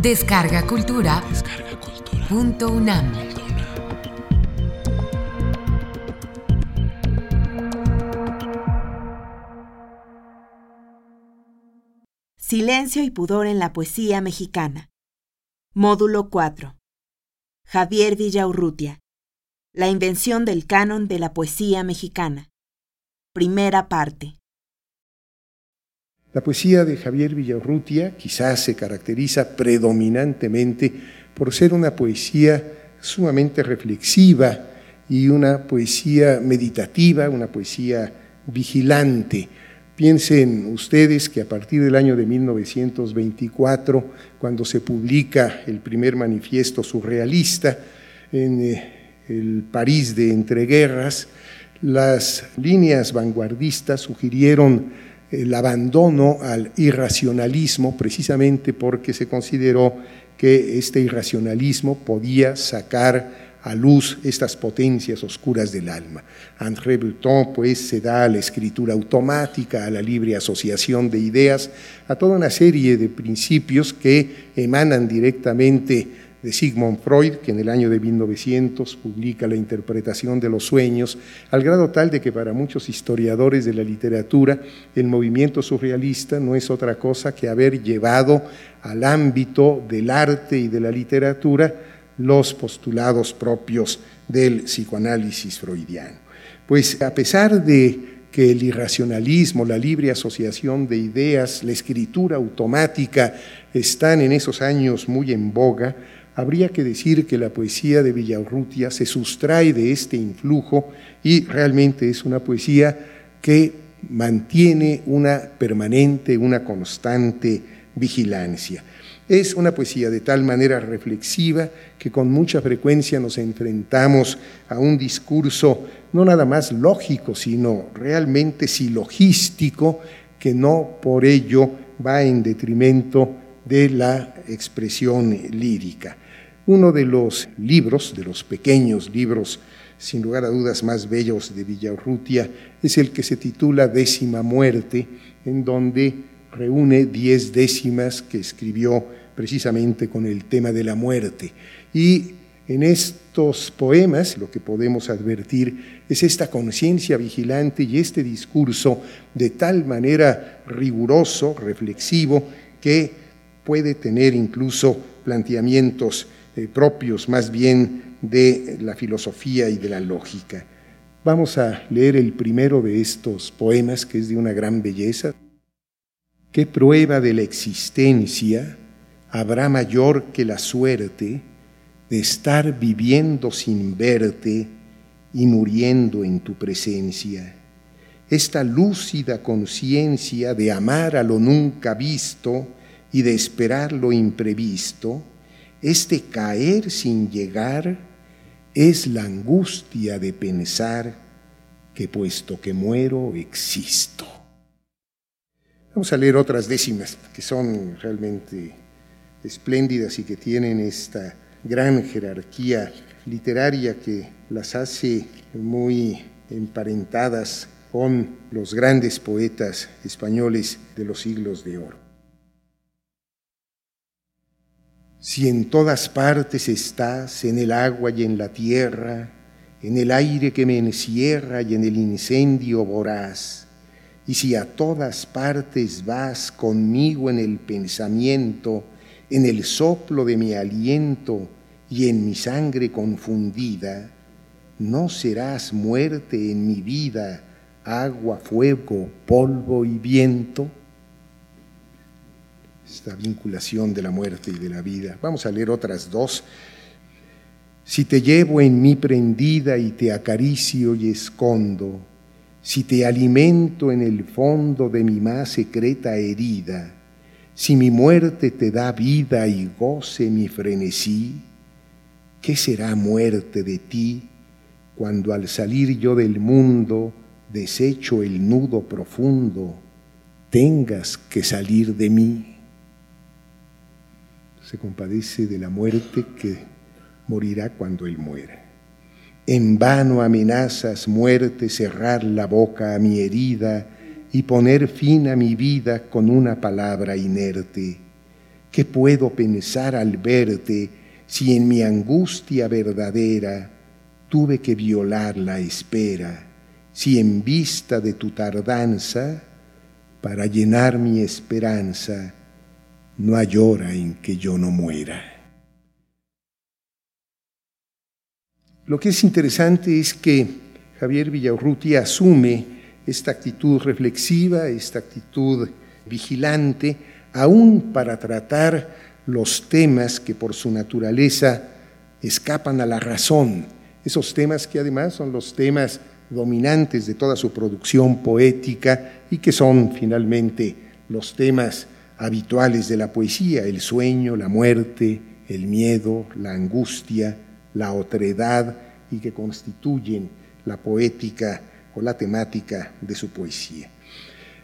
Descarga Cultura. Punto UNAM. Silencio y pudor en la poesía mexicana. Módulo 4. Javier Villaurrutia. La invención del canon de la poesía mexicana. Primera parte. La poesía de Javier Villaurrutia quizás se caracteriza predominantemente por ser una poesía sumamente reflexiva y una poesía meditativa, una poesía vigilante. Piensen ustedes que a partir del año de 1924, cuando se publica el primer manifiesto surrealista en eh, el París de entreguerras, las líneas vanguardistas sugirieron el abandono al irracionalismo precisamente porque se consideró que este irracionalismo podía sacar a luz estas potencias oscuras del alma. André Breton pues se da a la escritura automática, a la libre asociación de ideas, a toda una serie de principios que emanan directamente de Sigmund Freud, que en el año de 1900 publica la interpretación de los sueños, al grado tal de que para muchos historiadores de la literatura el movimiento surrealista no es otra cosa que haber llevado al ámbito del arte y de la literatura los postulados propios del psicoanálisis freudiano. Pues a pesar de que el irracionalismo, la libre asociación de ideas, la escritura automática están en esos años muy en boga, habría que decir que la poesía de Villaurrutia se sustrae de este influjo y realmente es una poesía que mantiene una permanente, una constante vigilancia. Es una poesía de tal manera reflexiva que con mucha frecuencia nos enfrentamos a un discurso no nada más lógico, sino realmente silogístico, que no por ello va en detrimento de la expresión lírica. Uno de los libros, de los pequeños libros, sin lugar a dudas más bellos de Villaurrutia, es el que se titula Décima Muerte, en donde reúne diez décimas que escribió precisamente con el tema de la muerte. Y en estos poemas lo que podemos advertir es esta conciencia vigilante y este discurso de tal manera riguroso, reflexivo, que puede tener incluso planteamientos eh, propios más bien de la filosofía y de la lógica. Vamos a leer el primero de estos poemas, que es de una gran belleza. ¿Qué prueba de la existencia habrá mayor que la suerte de estar viviendo sin verte y muriendo en tu presencia? Esta lúcida conciencia de amar a lo nunca visto y de esperar lo imprevisto, este caer sin llegar es la angustia de pensar que puesto que muero existo. Vamos a leer otras décimas que son realmente espléndidas y que tienen esta gran jerarquía literaria que las hace muy emparentadas con los grandes poetas españoles de los siglos de oro. Si en todas partes estás, en el agua y en la tierra, en el aire que me encierra y en el incendio voraz, y si a todas partes vas conmigo en el pensamiento, en el soplo de mi aliento y en mi sangre confundida, no serás muerte en mi vida, agua, fuego, polvo y viento esta vinculación de la muerte y de la vida. Vamos a leer otras dos. Si te llevo en mí prendida y te acaricio y escondo, si te alimento en el fondo de mi más secreta herida, si mi muerte te da vida y goce mi frenesí, ¿qué será muerte de ti cuando al salir yo del mundo, desecho el nudo profundo, tengas que salir de mí? Se compadece de la muerte que morirá cuando Él muera. En vano amenazas, muerte, cerrar la boca a mi herida y poner fin a mi vida con una palabra inerte. ¿Qué puedo pensar al verte si en mi angustia verdadera tuve que violar la espera? Si en vista de tu tardanza, para llenar mi esperanza, no hay hora en que yo no muera. Lo que es interesante es que Javier Villaurruti asume esta actitud reflexiva, esta actitud vigilante, aún para tratar los temas que por su naturaleza escapan a la razón, esos temas que además son los temas dominantes de toda su producción poética y que son finalmente los temas habituales de la poesía, el sueño, la muerte, el miedo, la angustia, la otredad y que constituyen la poética o la temática de su poesía.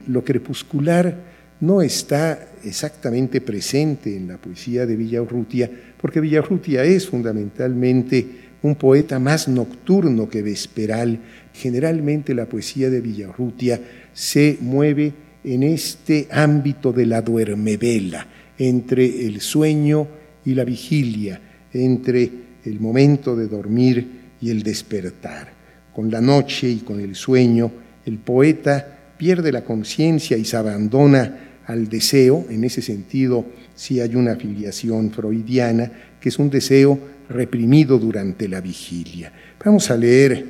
Lo crepuscular no está exactamente presente en la poesía de Villaurrutia, porque Villaurrutia es fundamentalmente un poeta más nocturno que vesperal. Generalmente la poesía de Villarrutia se mueve en este ámbito de la duermevela, entre el sueño y la vigilia, entre el momento de dormir y el despertar. Con la noche y con el sueño, el poeta pierde la conciencia y se abandona al deseo, en ese sentido sí hay una afiliación freudiana, que es un deseo reprimido durante la vigilia. Vamos a leer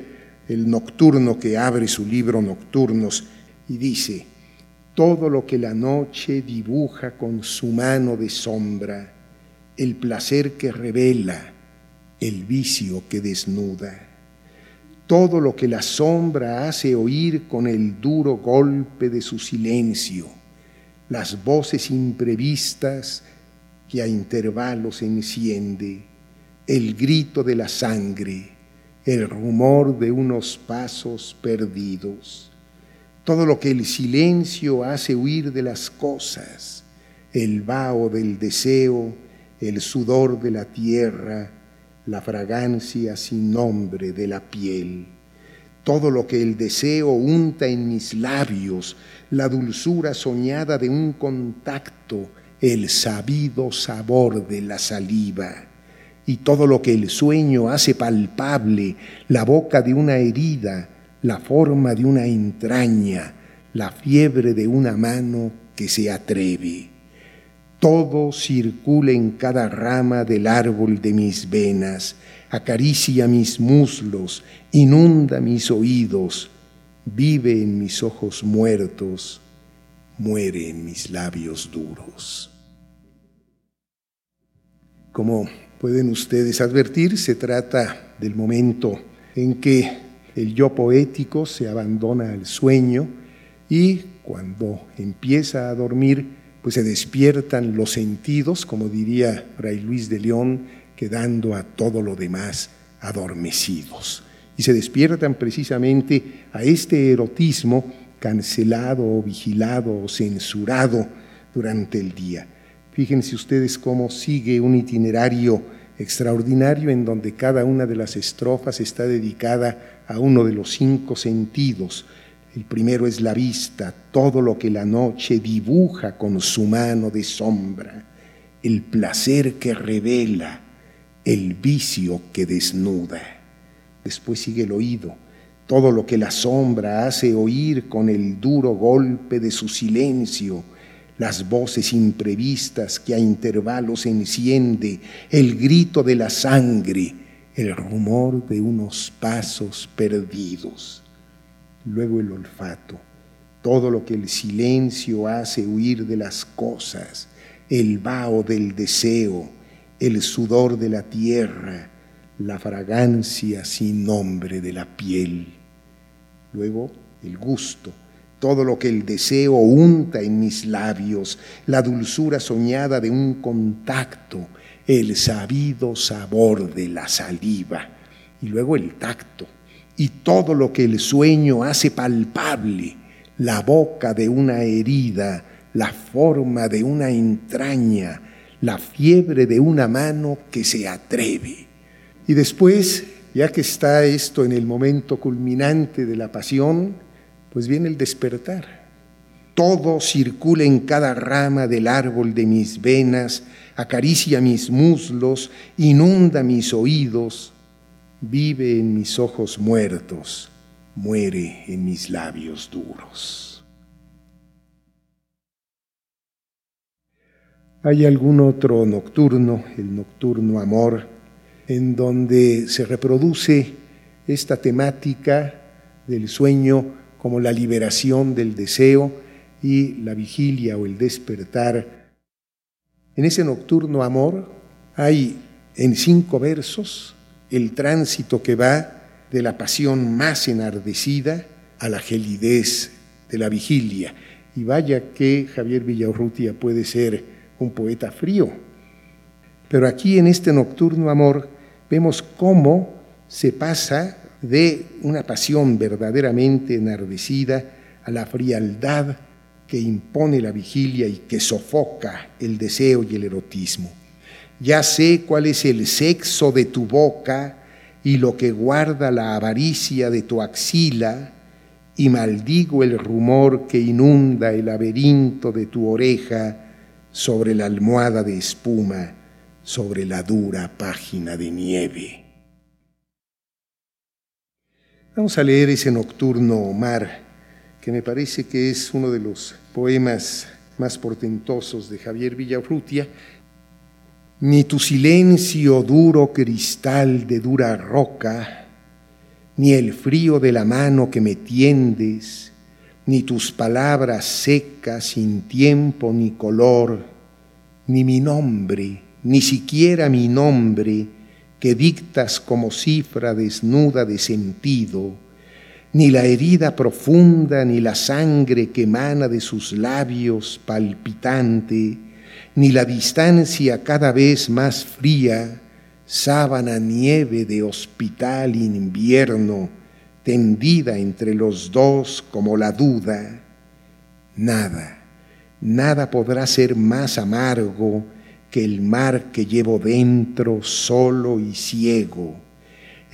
el nocturno que abre su libro Nocturnos y dice, todo lo que la noche dibuja con su mano de sombra, el placer que revela, el vicio que desnuda, todo lo que la sombra hace oír con el duro golpe de su silencio, las voces imprevistas que a intervalos enciende, el grito de la sangre, el rumor de unos pasos perdidos, todo lo que el silencio hace huir de las cosas, el vaho del deseo, el sudor de la tierra, la fragancia sin nombre de la piel, todo lo que el deseo unta en mis labios, la dulzura soñada de un contacto, el sabido sabor de la saliva. Y todo lo que el sueño hace palpable, la boca de una herida, la forma de una entraña, la fiebre de una mano que se atreve. Todo circula en cada rama del árbol de mis venas, acaricia mis muslos, inunda mis oídos, vive en mis ojos muertos, muere en mis labios duros. Como pueden ustedes advertir, se trata del momento en que el yo poético se abandona al sueño y cuando empieza a dormir, pues se despiertan los sentidos, como diría Fray Luis de León, quedando a todo lo demás adormecidos. Y se despiertan precisamente a este erotismo cancelado o vigilado o censurado durante el día. Fíjense ustedes cómo sigue un itinerario extraordinario en donde cada una de las estrofas está dedicada a uno de los cinco sentidos. El primero es la vista, todo lo que la noche dibuja con su mano de sombra, el placer que revela, el vicio que desnuda. Después sigue el oído, todo lo que la sombra hace oír con el duro golpe de su silencio, las voces imprevistas que a intervalos enciende, el grito de la sangre, el rumor de unos pasos perdidos. Luego el olfato, todo lo que el silencio hace huir de las cosas, el vaho del deseo, el sudor de la tierra, la fragancia sin nombre de la piel. Luego el gusto, todo lo que el deseo unta en mis labios, la dulzura soñada de un contacto, el sabido sabor de la saliva, y luego el tacto, y todo lo que el sueño hace palpable, la boca de una herida, la forma de una entraña, la fiebre de una mano que se atreve. Y después, ya que está esto en el momento culminante de la pasión, pues viene el despertar. todo circula en cada rama del árbol de mis venas, acaricia mis muslos, inunda mis oídos, vive en mis ojos muertos, muere en mis labios duros. Hay algún otro nocturno, el nocturno amor, en donde se reproduce esta temática del sueño como la liberación del deseo y la vigilia o el despertar. En ese nocturno amor hay en cinco versos el tránsito que va de la pasión más enardecida a la gelidez de la vigilia. Y vaya que Javier Villaurrutia puede ser un poeta frío. Pero aquí en este nocturno amor vemos cómo se pasa de una pasión verdaderamente enardecida a la frialdad que impone la vigilia y que sofoca el deseo y el erotismo. Ya sé cuál es el sexo de tu boca y lo que guarda la avaricia de tu axila, y maldigo el rumor que inunda el laberinto de tu oreja sobre la almohada de espuma, sobre la dura página de nieve. Vamos a leer ese nocturno mar, que me parece que es uno de los poemas más portentosos de Javier Villaurrutia. Ni tu silencio duro cristal de dura roca, ni el frío de la mano que me tiendes, ni tus palabras secas sin tiempo ni color, ni mi nombre, ni siquiera mi nombre, que dictas como cifra desnuda de sentido, ni la herida profunda, ni la sangre que emana de sus labios palpitante, ni la distancia cada vez más fría, sábana nieve de hospital invierno, tendida entre los dos como la duda. Nada, nada podrá ser más amargo que el mar que llevo dentro solo y ciego,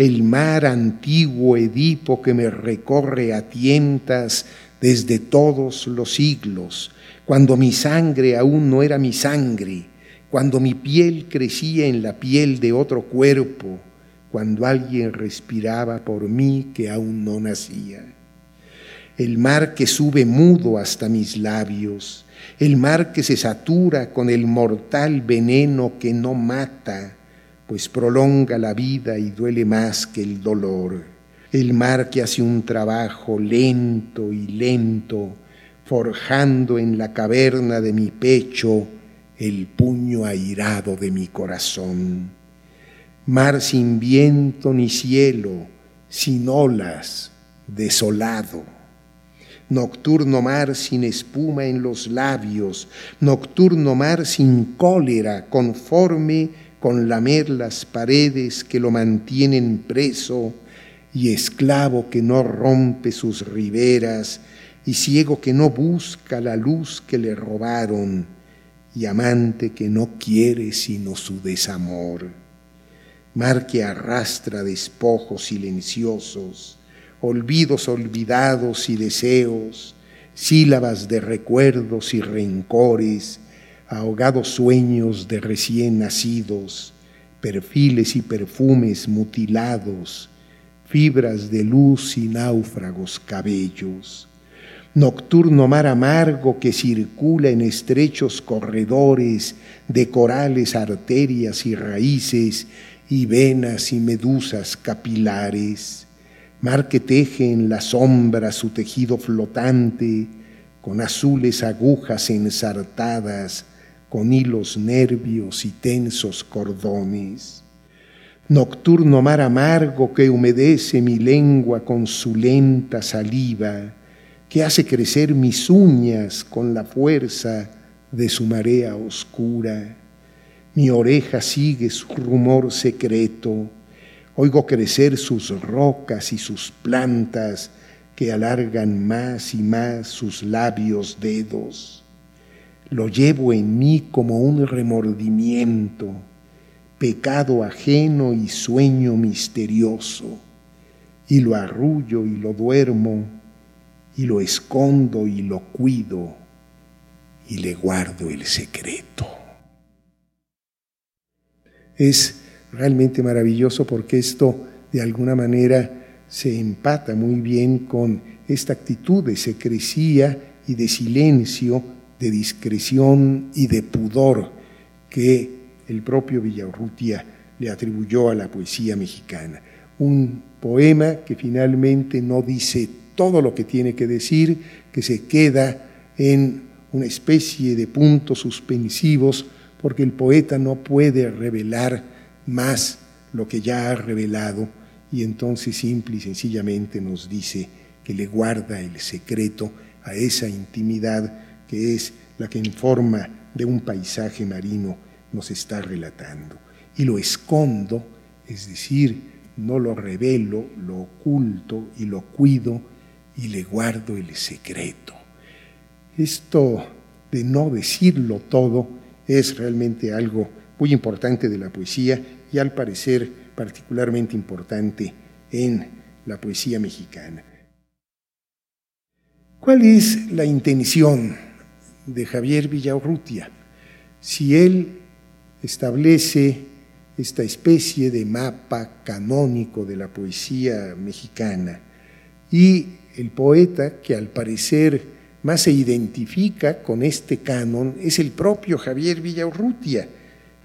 el mar antiguo Edipo que me recorre a tientas desde todos los siglos, cuando mi sangre aún no era mi sangre, cuando mi piel crecía en la piel de otro cuerpo, cuando alguien respiraba por mí que aún no nacía. El mar que sube mudo hasta mis labios, el mar que se satura con el mortal veneno que no mata, pues prolonga la vida y duele más que el dolor. El mar que hace un trabajo lento y lento, forjando en la caverna de mi pecho el puño airado de mi corazón. Mar sin viento ni cielo, sin olas, desolado nocturno mar sin espuma en los labios, nocturno mar sin cólera, conforme con lamer las paredes que lo mantienen preso, y esclavo que no rompe sus riberas, y ciego que no busca la luz que le robaron, y amante que no quiere sino su desamor. Mar que arrastra despojos silenciosos, olvidos olvidados y deseos, sílabas de recuerdos y rencores, ahogados sueños de recién nacidos, perfiles y perfumes mutilados, fibras de luz y náufragos cabellos. Nocturno mar amargo que circula en estrechos corredores de corales, arterias y raíces y venas y medusas capilares mar que teje en la sombra su tejido flotante, con azules agujas ensartadas, con hilos nervios y tensos cordones. Nocturno mar amargo que humedece mi lengua con su lenta saliva, que hace crecer mis uñas con la fuerza de su marea oscura. Mi oreja sigue su rumor secreto, Oigo crecer sus rocas y sus plantas que alargan más y más sus labios dedos. Lo llevo en mí como un remordimiento, pecado ajeno y sueño misterioso, y lo arrullo y lo duermo, y lo escondo y lo cuido y le guardo el secreto. Es realmente maravilloso porque esto de alguna manera se empata muy bien con esta actitud de secrecía y de silencio, de discreción y de pudor que el propio Villarrutia le atribuyó a la poesía mexicana. Un poema que finalmente no dice todo lo que tiene que decir, que se queda en una especie de puntos suspensivos, porque el poeta no puede revelar más lo que ya ha revelado, y entonces simple y sencillamente nos dice que le guarda el secreto a esa intimidad que es la que en forma de un paisaje marino nos está relatando. Y lo escondo, es decir, no lo revelo, lo oculto y lo cuido y le guardo el secreto. Esto de no decirlo todo es realmente algo muy importante de la poesía y al parecer particularmente importante en la poesía mexicana. ¿Cuál es la intención de Javier Villaurrutia? Si él establece esta especie de mapa canónico de la poesía mexicana y el poeta que al parecer más se identifica con este canon es el propio Javier Villaurrutia.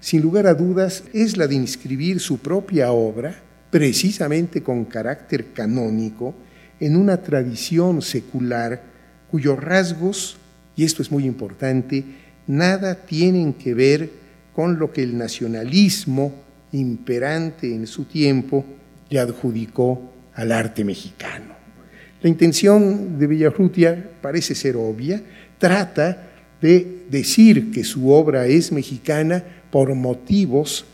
Sin lugar a dudas, es la de inscribir su propia obra, precisamente con carácter canónico, en una tradición secular cuyos rasgos, y esto es muy importante, nada tienen que ver con lo que el nacionalismo imperante en su tiempo le adjudicó al arte mexicano. La intención de Villarrutia parece ser obvia, trata de decir que su obra es mexicana por motivos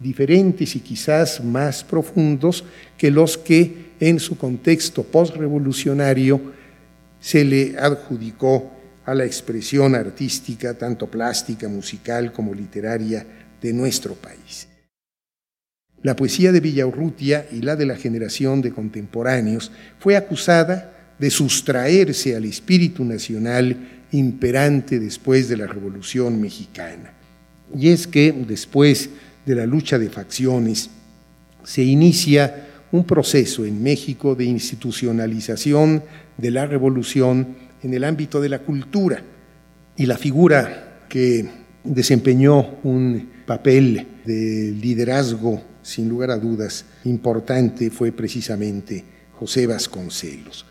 diferentes y quizás más profundos que los que en su contexto postrevolucionario se le adjudicó a la expresión artística, tanto plástica, musical como literaria, de nuestro país. La poesía de Villaurrutia y la de la generación de contemporáneos fue acusada de sustraerse al espíritu nacional imperante después de la Revolución Mexicana. Y es que después de la lucha de facciones se inicia un proceso en México de institucionalización de la revolución en el ámbito de la cultura y la figura que desempeñó un papel de liderazgo sin lugar a dudas, importante fue precisamente José Vasconcelos.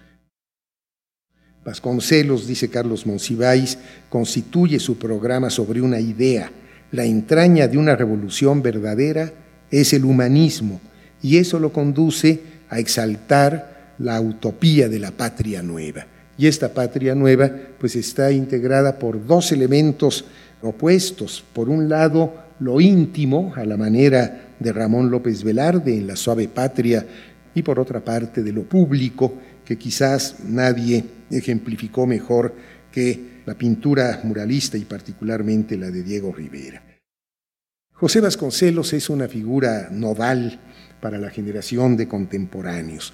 Vasconcelos, dice Carlos Monsiváis, constituye su programa sobre una idea. La entraña de una revolución verdadera es el humanismo y eso lo conduce a exaltar la utopía de la patria nueva. Y esta patria nueva pues está integrada por dos elementos opuestos. Por un lado, lo íntimo, a la manera de Ramón López Velarde en La Suave Patria y por otra parte de lo público, que quizás nadie ejemplificó mejor que la pintura muralista y particularmente la de Diego Rivera. José Vasconcelos es una figura nodal para la generación de contemporáneos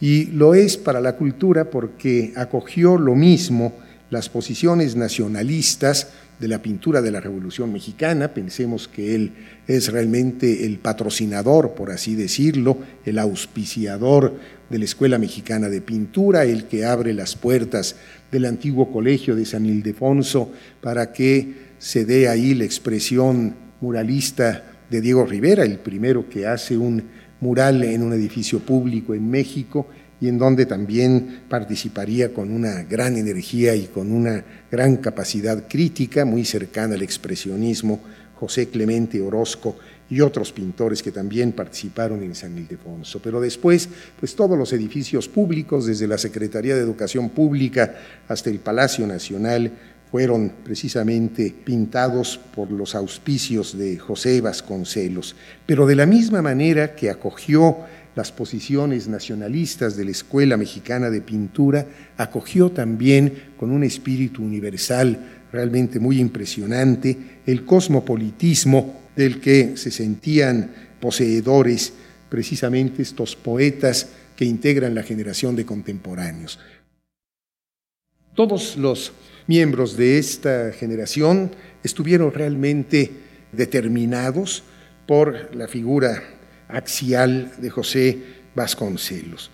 y lo es para la cultura porque acogió lo mismo las posiciones nacionalistas de la pintura de la Revolución Mexicana. Pensemos que él es realmente el patrocinador, por así decirlo, el auspiciador de la Escuela Mexicana de Pintura, el que abre las puertas del antiguo colegio de San Ildefonso para que se dé ahí la expresión muralista de Diego Rivera, el primero que hace un mural en un edificio público en México y en donde también participaría con una gran energía y con una gran capacidad crítica, muy cercana al expresionismo, José Clemente Orozco y otros pintores que también participaron en San Ildefonso. Pero después, pues todos los edificios públicos, desde la Secretaría de Educación Pública hasta el Palacio Nacional, fueron precisamente pintados por los auspicios de José Vasconcelos. Pero de la misma manera que acogió las posiciones nacionalistas de la Escuela Mexicana de Pintura, acogió también con un espíritu universal realmente muy impresionante el cosmopolitismo del que se sentían poseedores precisamente estos poetas que integran la generación de contemporáneos. Todos los miembros de esta generación estuvieron realmente determinados por la figura axial de José Vasconcelos.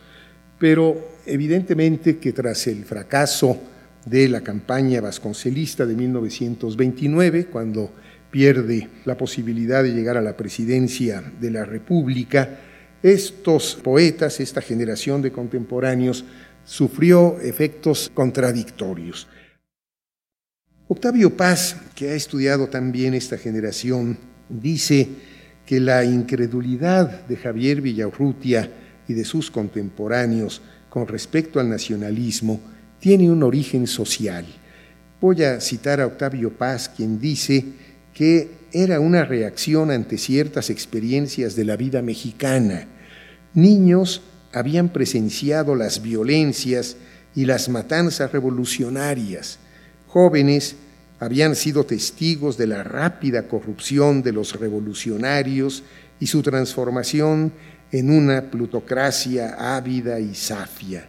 Pero evidentemente que tras el fracaso de la campaña vasconcelista de 1929, cuando pierde la posibilidad de llegar a la presidencia de la República, estos poetas, esta generación de contemporáneos, sufrió efectos contradictorios. Octavio Paz, que ha estudiado también esta generación, dice que la incredulidad de Javier Villaurrutia y de sus contemporáneos con respecto al nacionalismo tiene un origen social. Voy a citar a Octavio Paz, quien dice que era una reacción ante ciertas experiencias de la vida mexicana. Niños habían presenciado las violencias y las matanzas revolucionarias. Jóvenes habían sido testigos de la rápida corrupción de los revolucionarios y su transformación en una plutocracia ávida y safia.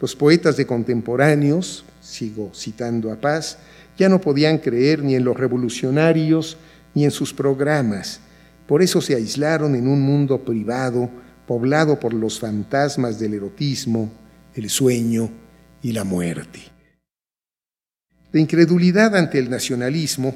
Los poetas de contemporáneos, sigo citando a Paz, ya no podían creer ni en los revolucionarios ni en sus programas. Por eso se aislaron en un mundo privado, poblado por los fantasmas del erotismo, el sueño y la muerte. La incredulidad ante el nacionalismo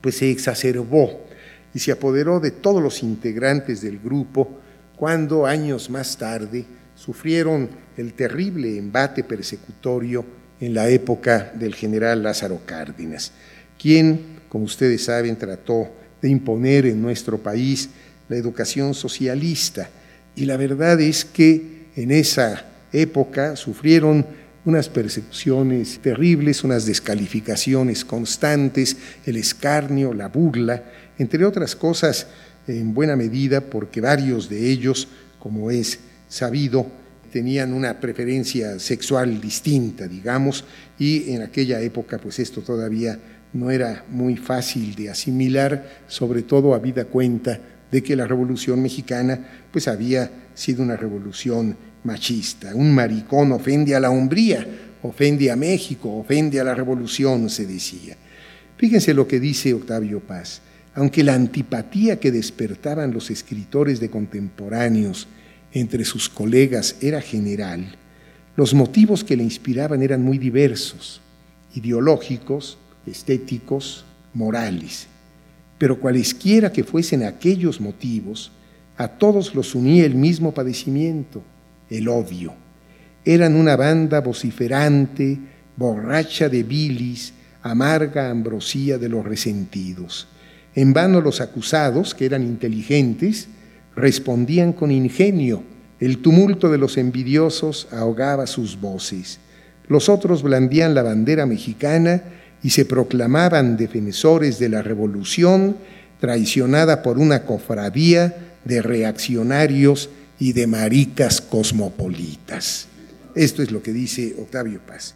pues se exacerbó y se apoderó de todos los integrantes del grupo cuando años más tarde sufrieron el terrible embate persecutorio en la época del general Lázaro Cárdenas, quien, como ustedes saben, trató de imponer en nuestro país la educación socialista. Y la verdad es que en esa época sufrieron unas persecuciones terribles, unas descalificaciones constantes, el escarnio, la burla, entre otras cosas, en buena medida porque varios de ellos, como es sabido, tenían una preferencia sexual distinta, digamos, y en aquella época pues esto todavía no era muy fácil de asimilar, sobre todo habida cuenta de que la Revolución Mexicana pues había sido una revolución machista. Un maricón ofende a la hombría, ofende a México, ofende a la revolución, se decía. Fíjense lo que dice Octavio Paz. Aunque la antipatía que despertaban los escritores de contemporáneos entre sus colegas era general, los motivos que le inspiraban eran muy diversos, ideológicos, estéticos, morales. Pero cualesquiera que fuesen aquellos motivos, a todos los unía el mismo padecimiento, el odio. Eran una banda vociferante, borracha de bilis, amarga ambrosía de los resentidos. En vano los acusados, que eran inteligentes, respondían con ingenio. El tumulto de los envidiosos ahogaba sus voces. Los otros blandían la bandera mexicana y se proclamaban defensores de la revolución traicionada por una cofradía de reaccionarios y de maricas cosmopolitas. Esto es lo que dice Octavio Paz.